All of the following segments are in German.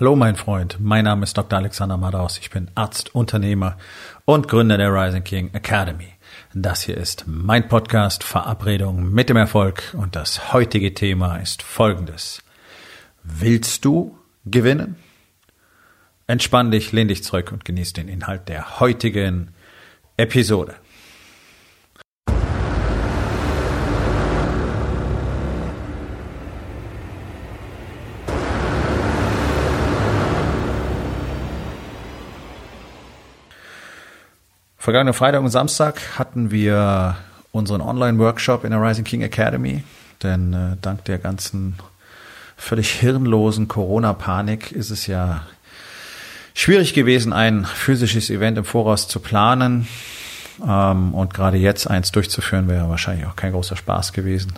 Hallo mein Freund, mein Name ist Dr. Alexander Madaus, ich bin Arzt, Unternehmer und Gründer der Rising King Academy. Das hier ist mein Podcast Verabredung mit dem Erfolg und das heutige Thema ist folgendes. Willst du gewinnen? Entspann dich, lehn dich zurück und genieß den Inhalt der heutigen Episode. Vergangenen Freitag und Samstag hatten wir unseren Online-Workshop in der Rising King Academy, denn äh, dank der ganzen völlig hirnlosen Corona-Panik ist es ja schwierig gewesen, ein physisches Event im Voraus zu planen. Ähm, und gerade jetzt eins durchzuführen, wäre wahrscheinlich auch kein großer Spaß gewesen.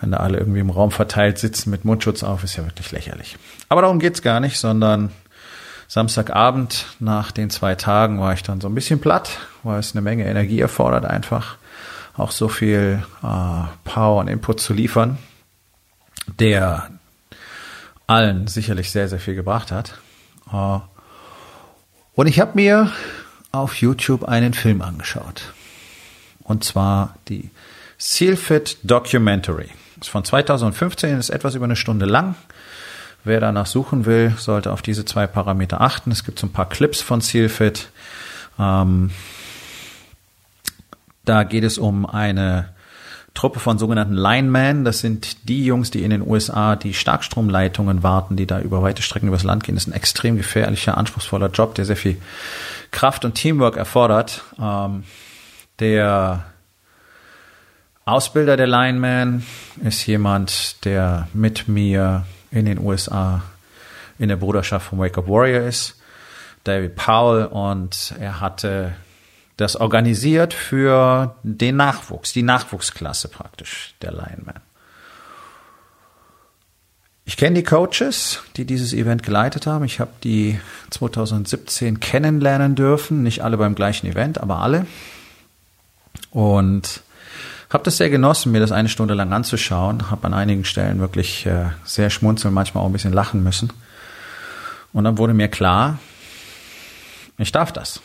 Wenn da alle irgendwie im Raum verteilt sitzen mit Mundschutz auf, ist ja wirklich lächerlich. Aber darum geht's gar nicht, sondern Samstagabend nach den zwei Tagen war ich dann so ein bisschen platt, weil es eine Menge Energie erfordert, einfach auch so viel äh, Power und Input zu liefern, der allen sicherlich sehr, sehr viel gebracht hat. Äh, und ich habe mir auf YouTube einen Film angeschaut. Und zwar die Sealfit Documentary. Ist von 2015, ist etwas über eine Stunde lang. Wer danach suchen will, sollte auf diese zwei Parameter achten. Es gibt so ein paar Clips von Sealfit. Ähm, da geht es um eine Truppe von sogenannten Linemen. Das sind die Jungs, die in den USA die Starkstromleitungen warten, die da über weite Strecken übers Land gehen. Das ist ein extrem gefährlicher, anspruchsvoller Job, der sehr viel Kraft und Teamwork erfordert. Ähm, der Ausbilder der Lineman ist jemand, der mit mir in den USA in der Bruderschaft von Wake Up Warrior ist, David Powell, und er hatte das organisiert für den Nachwuchs, die Nachwuchsklasse praktisch der Lineman. Ich kenne die Coaches, die dieses Event geleitet haben. Ich habe die 2017 kennenlernen dürfen, nicht alle beim gleichen Event, aber alle. Und habe das sehr genossen, mir das eine Stunde lang anzuschauen. Habe an einigen Stellen wirklich äh, sehr schmunzeln, manchmal auch ein bisschen lachen müssen. Und dann wurde mir klar, ich darf das.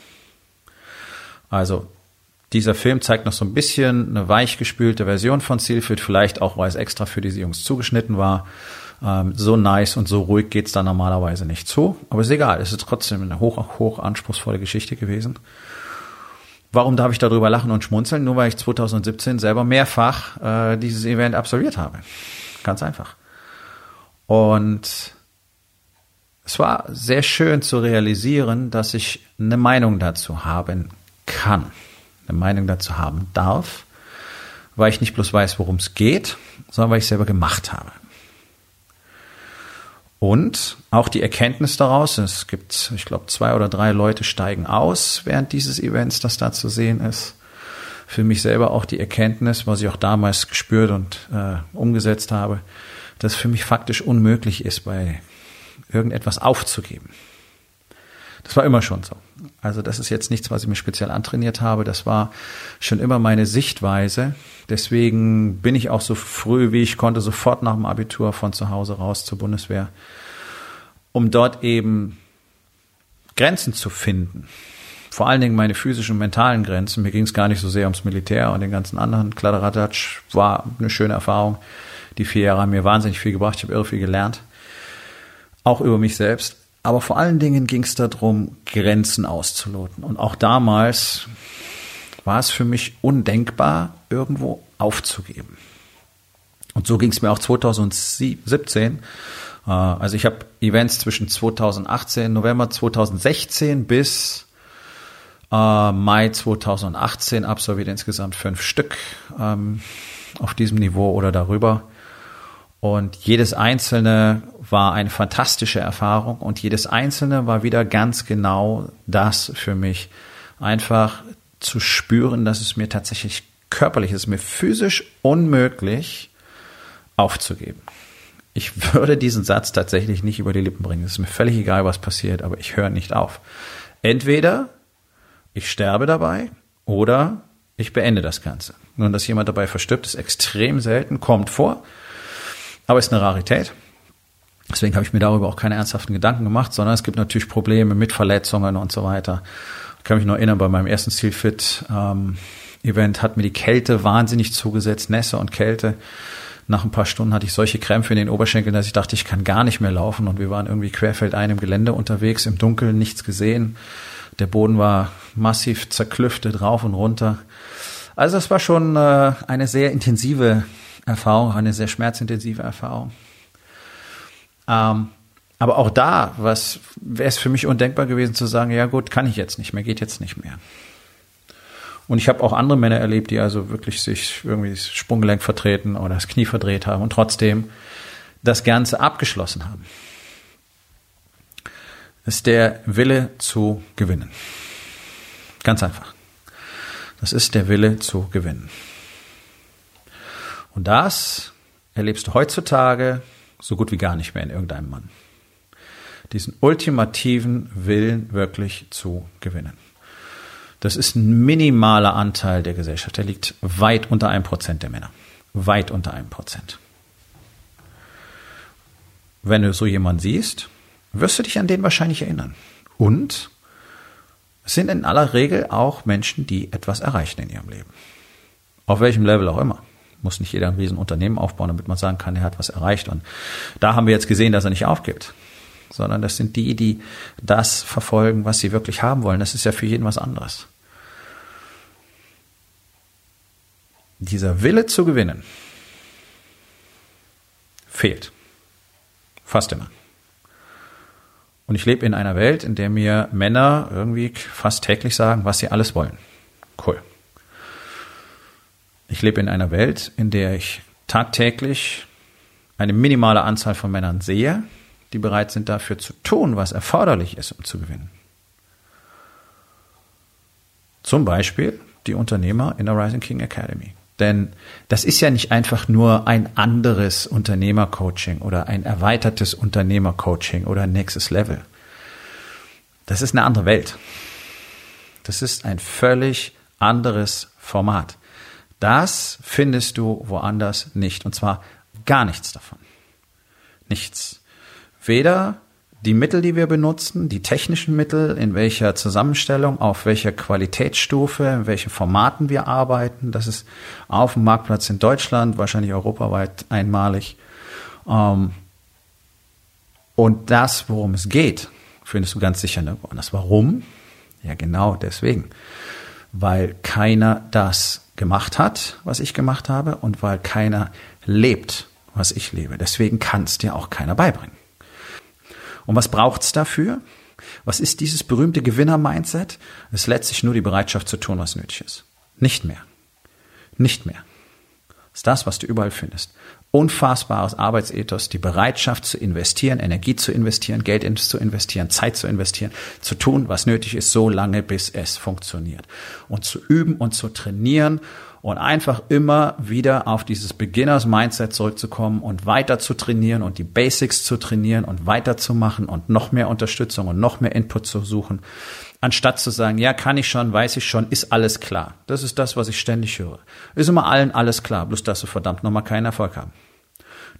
Also dieser Film zeigt noch so ein bisschen eine weichgespülte Version von Zielfit, vielleicht auch, weil es extra für diese Jungs zugeschnitten war. Ähm, so nice und so ruhig geht's da normalerweise nicht zu. Aber ist egal, es ist trotzdem eine hoch, hoch anspruchsvolle Geschichte gewesen. Warum darf ich darüber lachen und schmunzeln? Nur weil ich 2017 selber mehrfach äh, dieses Event absolviert habe. Ganz einfach. Und es war sehr schön zu realisieren, dass ich eine Meinung dazu haben kann, eine Meinung dazu haben darf, weil ich nicht bloß weiß, worum es geht, sondern weil ich selber gemacht habe. Und auch die Erkenntnis daraus, es gibt, ich glaube, zwei oder drei Leute steigen aus während dieses Events, das da zu sehen ist. Für mich selber auch die Erkenntnis, was ich auch damals gespürt und äh, umgesetzt habe, dass für mich faktisch unmöglich ist, bei irgendetwas aufzugeben. Das war immer schon so. Also das ist jetzt nichts, was ich mir speziell antrainiert habe. Das war schon immer meine Sichtweise. Deswegen bin ich auch so früh, wie ich konnte, sofort nach dem Abitur von zu Hause raus zur Bundeswehr, um dort eben Grenzen zu finden. Vor allen Dingen meine physischen und mentalen Grenzen. Mir ging es gar nicht so sehr ums Militär und den ganzen anderen. Kladderadatsch war eine schöne Erfahrung. Die vier Jahre haben mir wahnsinnig viel gebracht. Ich habe irre viel gelernt. Auch über mich selbst. Aber vor allen Dingen ging es darum, Grenzen auszuloten. Und auch damals war es für mich undenkbar, irgendwo aufzugeben. Und so ging es mir auch 2017. Äh, also ich habe Events zwischen 2018, November 2016 bis äh, Mai 2018 absolviert, insgesamt fünf Stück ähm, auf diesem Niveau oder darüber. Und jedes einzelne war eine fantastische Erfahrung und jedes einzelne war wieder ganz genau das für mich. Einfach zu spüren, dass es mir tatsächlich körperlich ist, mir physisch unmöglich aufzugeben. Ich würde diesen Satz tatsächlich nicht über die Lippen bringen. Es ist mir völlig egal, was passiert, aber ich höre nicht auf. Entweder ich sterbe dabei oder ich beende das Ganze. Nun, dass jemand dabei verstirbt, ist extrem selten, kommt vor aber ist eine Rarität. Deswegen habe ich mir darüber auch keine ernsthaften Gedanken gemacht, sondern es gibt natürlich Probleme mit Verletzungen und so weiter. Ich kann mich noch erinnern, bei meinem ersten Steelfit ähm, Event hat mir die Kälte wahnsinnig zugesetzt, Nässe und Kälte. Nach ein paar Stunden hatte ich solche Krämpfe in den Oberschenkeln, dass ich dachte, ich kann gar nicht mehr laufen. Und wir waren irgendwie querfeldein im Gelände unterwegs, im Dunkeln, nichts gesehen. Der Boden war massiv zerklüftet, rauf und runter. Also es war schon äh, eine sehr intensive Erfahrung, eine sehr schmerzintensive Erfahrung. Ähm, aber auch da was wäre es für mich undenkbar gewesen zu sagen, ja gut, kann ich jetzt nicht mehr, geht jetzt nicht mehr. Und ich habe auch andere Männer erlebt, die also wirklich sich irgendwie das Sprunggelenk vertreten oder das Knie verdreht haben und trotzdem das Ganze abgeschlossen haben. Das ist der Wille zu gewinnen. Ganz einfach. Das ist der Wille zu gewinnen. Und das erlebst du heutzutage so gut wie gar nicht mehr in irgendeinem Mann. Diesen ultimativen Willen wirklich zu gewinnen. Das ist ein minimaler Anteil der Gesellschaft. Der liegt weit unter einem Prozent der Männer. Weit unter einem Prozent. Wenn du so jemanden siehst, wirst du dich an den wahrscheinlich erinnern. Und es sind in aller Regel auch Menschen, die etwas erreichen in ihrem Leben. Auf welchem Level auch immer. Muss nicht jeder ein Riesenunternehmen aufbauen, damit man sagen kann, er hat was erreicht. Und da haben wir jetzt gesehen, dass er nicht aufgibt. Sondern das sind die, die das verfolgen, was sie wirklich haben wollen. Das ist ja für jeden was anderes. dieser Wille zu gewinnen fehlt. Fast immer. Und ich lebe in einer Welt, in der mir Männer irgendwie fast täglich sagen, was sie alles wollen. Cool. Ich lebe in einer Welt, in der ich tagtäglich eine minimale Anzahl von Männern sehe, die bereit sind dafür zu tun, was erforderlich ist, um zu gewinnen. Zum Beispiel die Unternehmer in der Rising King Academy. Denn das ist ja nicht einfach nur ein anderes Unternehmercoaching oder ein erweitertes Unternehmercoaching oder ein nächstes Level. Das ist eine andere Welt. Das ist ein völlig anderes Format. Das findest du woanders nicht. Und zwar gar nichts davon. Nichts. Weder die Mittel, die wir benutzen, die technischen Mittel, in welcher Zusammenstellung, auf welcher Qualitätsstufe, in welchen Formaten wir arbeiten. Das ist auf dem Marktplatz in Deutschland, wahrscheinlich europaweit einmalig. Ähm, und das, worum es geht, findest du ganz sicher nirgendwo anders. Warum? Ja, genau deswegen. Weil keiner das gemacht hat, was ich gemacht habe, und weil keiner lebt, was ich lebe. Deswegen kann es dir auch keiner beibringen. Und was braucht's dafür? Was ist dieses berühmte Gewinner-Mindset? Es ist letztlich nur die Bereitschaft zu tun, was nötig ist. Nicht mehr. Nicht mehr. Das ist das, was du überall findest. Unfassbares Arbeitsethos, die Bereitschaft zu investieren, Energie zu investieren, Geld zu investieren, Zeit zu investieren, zu tun, was nötig ist, so lange, bis es funktioniert. Und zu üben und zu trainieren und einfach immer wieder auf dieses Beginners Mindset zurückzukommen und weiter zu trainieren und die Basics zu trainieren und weiterzumachen und noch mehr Unterstützung und noch mehr Input zu suchen, anstatt zu sagen, ja, kann ich schon, weiß ich schon, ist alles klar. Das ist das, was ich ständig höre. Ist immer allen alles klar, bloß dass sie verdammt nochmal keinen Erfolg haben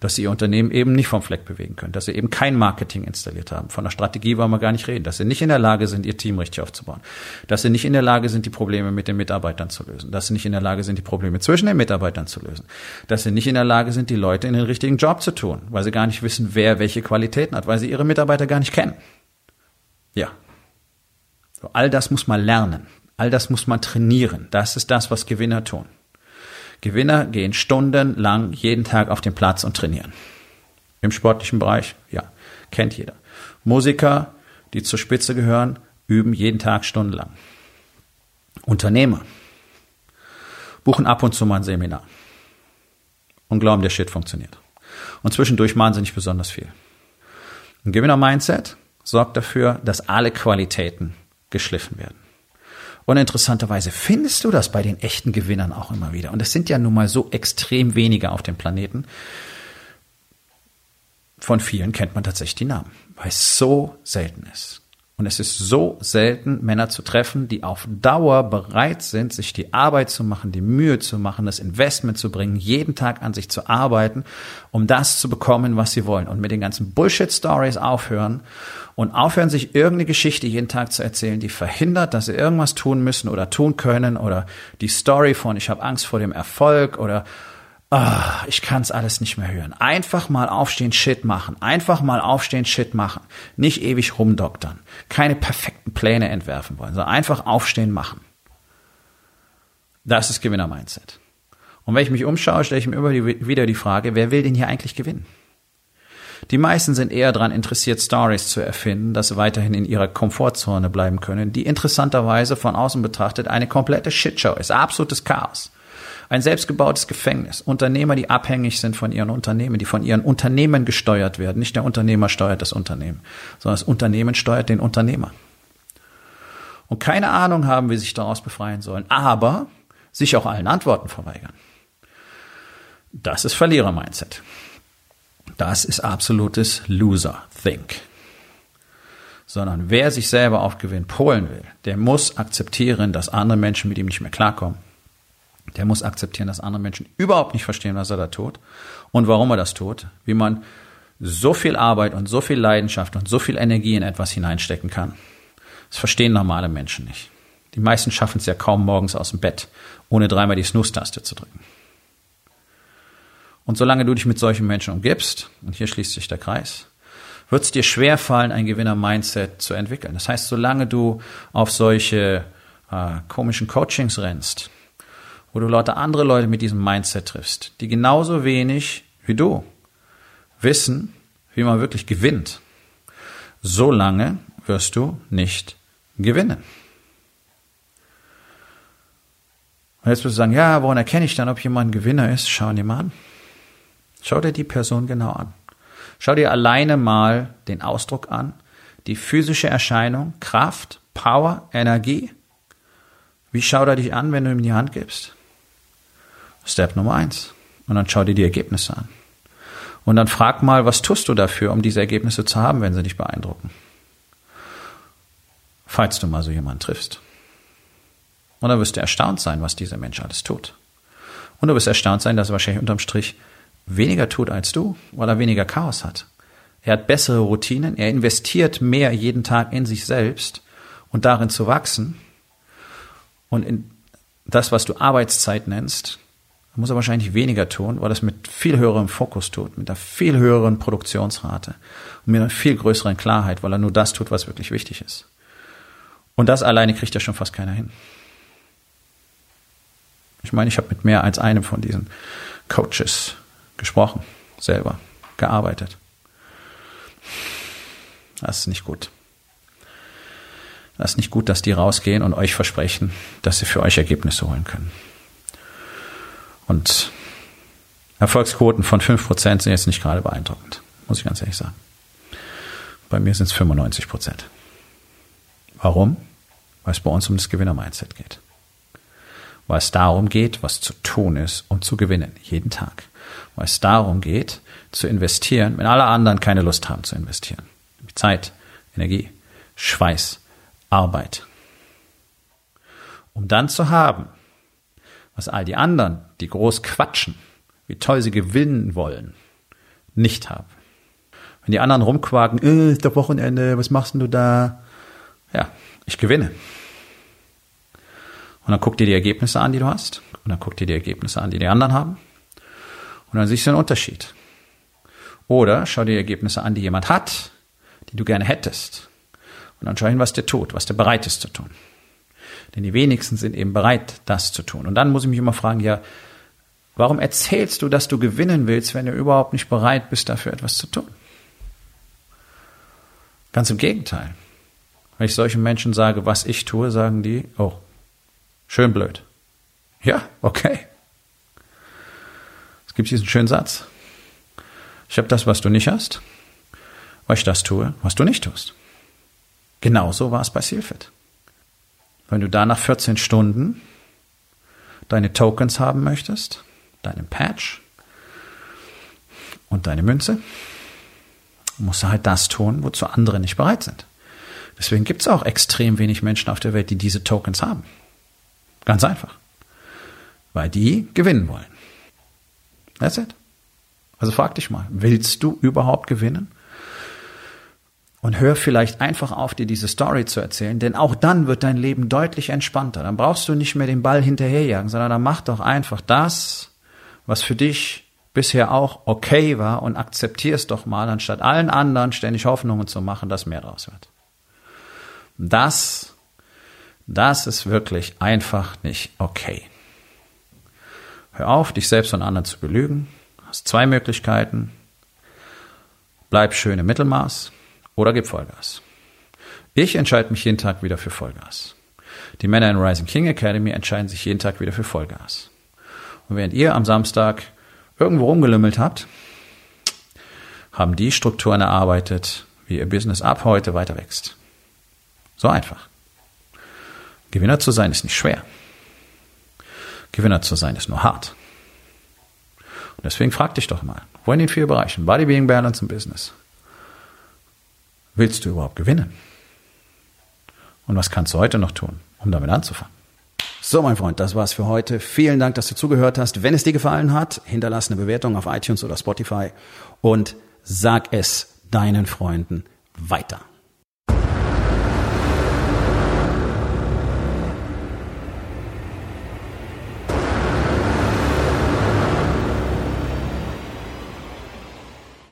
dass sie ihr Unternehmen eben nicht vom Fleck bewegen können, dass sie eben kein Marketing installiert haben. Von der Strategie wollen wir gar nicht reden, dass sie nicht in der Lage sind, ihr Team richtig aufzubauen, dass sie nicht in der Lage sind, die Probleme mit den Mitarbeitern zu lösen, dass sie nicht in der Lage sind, die Probleme zwischen den Mitarbeitern zu lösen, dass sie nicht in der Lage sind, die Leute in den richtigen Job zu tun, weil sie gar nicht wissen, wer welche Qualitäten hat, weil sie ihre Mitarbeiter gar nicht kennen. Ja. All das muss man lernen. All das muss man trainieren. Das ist das, was Gewinner tun. Gewinner gehen stundenlang jeden Tag auf den Platz und trainieren. Im sportlichen Bereich, ja, kennt jeder. Musiker, die zur Spitze gehören, üben jeden Tag stundenlang. Unternehmer buchen ab und zu mal ein Seminar und glauben, der Shit funktioniert. Und zwischendurch machen sie nicht besonders viel. Ein Gewinner-Mindset sorgt dafür, dass alle Qualitäten geschliffen werden. Und interessanterweise findest du das bei den echten Gewinnern auch immer wieder. Und es sind ja nun mal so extrem wenige auf dem Planeten. Von vielen kennt man tatsächlich die Namen, weil es so selten ist. Und es ist so selten, Männer zu treffen, die auf Dauer bereit sind, sich die Arbeit zu machen, die Mühe zu machen, das Investment zu bringen, jeden Tag an sich zu arbeiten, um das zu bekommen, was sie wollen. Und mit den ganzen Bullshit-Stories aufhören und aufhören, sich irgendeine Geschichte jeden Tag zu erzählen, die verhindert, dass sie irgendwas tun müssen oder tun können oder die Story von ich habe Angst vor dem Erfolg oder Ah, ich kann es alles nicht mehr hören. Einfach mal aufstehen, Shit machen. Einfach mal aufstehen, Shit machen. Nicht ewig rumdoktern. Keine perfekten Pläne entwerfen wollen, sondern einfach aufstehen, machen. Das ist Gewinner-Mindset. Und wenn ich mich umschaue, stelle ich mir immer wieder die Frage, wer will denn hier eigentlich gewinnen? Die meisten sind eher daran interessiert, Stories zu erfinden, dass sie weiterhin in ihrer Komfortzone bleiben können, die interessanterweise von außen betrachtet eine komplette Shitshow ist, absolutes Chaos. Ein selbstgebautes Gefängnis. Unternehmer, die abhängig sind von ihren Unternehmen, die von ihren Unternehmen gesteuert werden. Nicht der Unternehmer steuert das Unternehmen, sondern das Unternehmen steuert den Unternehmer. Und keine Ahnung haben, wie sie sich daraus befreien sollen, aber sich auch allen Antworten verweigern. Das ist Verlierer-Mindset. Das ist absolutes Loser-Think. Sondern wer sich selber auf Gewinn polen will, der muss akzeptieren, dass andere Menschen mit ihm nicht mehr klarkommen der muss akzeptieren, dass andere Menschen überhaupt nicht verstehen, was er da tut und warum er das tut, wie man so viel Arbeit und so viel Leidenschaft und so viel Energie in etwas hineinstecken kann. Das verstehen normale Menschen nicht. Die meisten schaffen es ja kaum morgens aus dem Bett, ohne dreimal die Snooze-Taste zu drücken. Und solange du dich mit solchen Menschen umgibst, und hier schließt sich der Kreis, wird es dir schwer fallen, ein Gewinner-Mindset zu entwickeln. Das heißt, solange du auf solche äh, komischen Coachings rennst, wo du lauter andere Leute mit diesem Mindset triffst, die genauso wenig wie du wissen, wie man wirklich gewinnt, so lange wirst du nicht gewinnen. Und jetzt wirst du sagen, ja, woran erkenne ich dann, ob jemand ein Gewinner ist? Schau dir mal an. Schau dir die Person genau an. Schau dir alleine mal den Ausdruck an, die physische Erscheinung, Kraft, Power, Energie. Wie schaut er dich an, wenn du ihm die Hand gibst? Step Nummer eins. Und dann schau dir die Ergebnisse an. Und dann frag mal, was tust du dafür, um diese Ergebnisse zu haben, wenn sie dich beeindrucken? Falls du mal so jemanden triffst. Und dann wirst du erstaunt sein, was dieser Mensch alles tut. Und du wirst erstaunt sein, dass er wahrscheinlich unterm Strich weniger tut als du, weil er weniger Chaos hat. Er hat bessere Routinen, er investiert mehr jeden Tag in sich selbst und darin zu wachsen. Und in das, was du Arbeitszeit nennst, muss er wahrscheinlich weniger tun, weil es mit viel höherem Fokus tut, mit einer viel höheren Produktionsrate und mit einer viel größeren Klarheit, weil er nur das tut, was wirklich wichtig ist. Und das alleine kriegt ja schon fast keiner hin. Ich meine, ich habe mit mehr als einem von diesen Coaches gesprochen, selber, gearbeitet. Das ist nicht gut. Das ist nicht gut, dass die rausgehen und euch versprechen, dass sie für euch Ergebnisse holen können. Und Erfolgsquoten von 5% sind jetzt nicht gerade beeindruckend, muss ich ganz ehrlich sagen. Bei mir sind es 95%. Warum? Weil es bei uns um das Gewinner-Mindset geht. Weil es darum geht, was zu tun ist, um zu gewinnen, jeden Tag. Weil es darum geht, zu investieren, wenn alle anderen keine Lust haben zu investieren. Zeit, Energie, Schweiß, Arbeit. Um dann zu haben, was all die anderen, die groß quatschen, wie toll sie gewinnen wollen, nicht haben. Wenn die anderen rumquaken, äh, ist doch Wochenende, was machst denn du da? Ja, ich gewinne. Und dann guck dir die Ergebnisse an, die du hast. Und dann guck dir die Ergebnisse an, die die anderen haben. Und dann siehst du einen Unterschied. Oder schau dir die Ergebnisse an, die jemand hat, die du gerne hättest. Und dann schau hin, was der tut, was der bereit ist zu tun. Denn die wenigsten sind eben bereit, das zu tun. Und dann muss ich mich immer fragen, ja, warum erzählst du, dass du gewinnen willst, wenn du überhaupt nicht bereit bist, dafür etwas zu tun? Ganz im Gegenteil. Wenn ich solchen Menschen sage, was ich tue, sagen die, oh, schön blöd. Ja, okay. Es gibt diesen schönen Satz. Ich habe das, was du nicht hast, weil ich das tue, was du nicht tust. Genauso war es bei Sealfit. Wenn du da nach 14 Stunden deine Tokens haben möchtest, deinen Patch und deine Münze, musst du halt das tun, wozu andere nicht bereit sind. Deswegen gibt es auch extrem wenig Menschen auf der Welt, die diese Tokens haben. Ganz einfach. Weil die gewinnen wollen. That's it. Also frag dich mal, willst du überhaupt gewinnen? Und hör vielleicht einfach auf, dir diese Story zu erzählen, denn auch dann wird dein Leben deutlich entspannter. Dann brauchst du nicht mehr den Ball hinterherjagen, sondern dann mach doch einfach das, was für dich bisher auch okay war und akzeptier es doch mal, anstatt allen anderen ständig Hoffnungen zu machen, dass mehr draus wird. Das, das ist wirklich einfach nicht okay. Hör auf, dich selbst und anderen zu belügen. Du hast zwei Möglichkeiten. Bleib schön im Mittelmaß oder gib Vollgas. Ich entscheide mich jeden Tag wieder für Vollgas. Die Männer in Rising King Academy entscheiden sich jeden Tag wieder für Vollgas. Und während ihr am Samstag irgendwo rumgelümmelt habt, haben die Strukturen erarbeitet, wie ihr Business ab heute weiter wächst. So einfach. Gewinner zu sein ist nicht schwer. Gewinner zu sein ist nur hart. Und deswegen frag dich doch mal, wo in den vier Bereichen, Body, Being, Balance und Business, willst du überhaupt gewinnen? Und was kannst du heute noch tun, um damit anzufangen? So, mein Freund, das war's für heute. Vielen Dank, dass du zugehört hast. Wenn es dir gefallen hat, hinterlass eine Bewertung auf iTunes oder Spotify und sag es deinen Freunden weiter.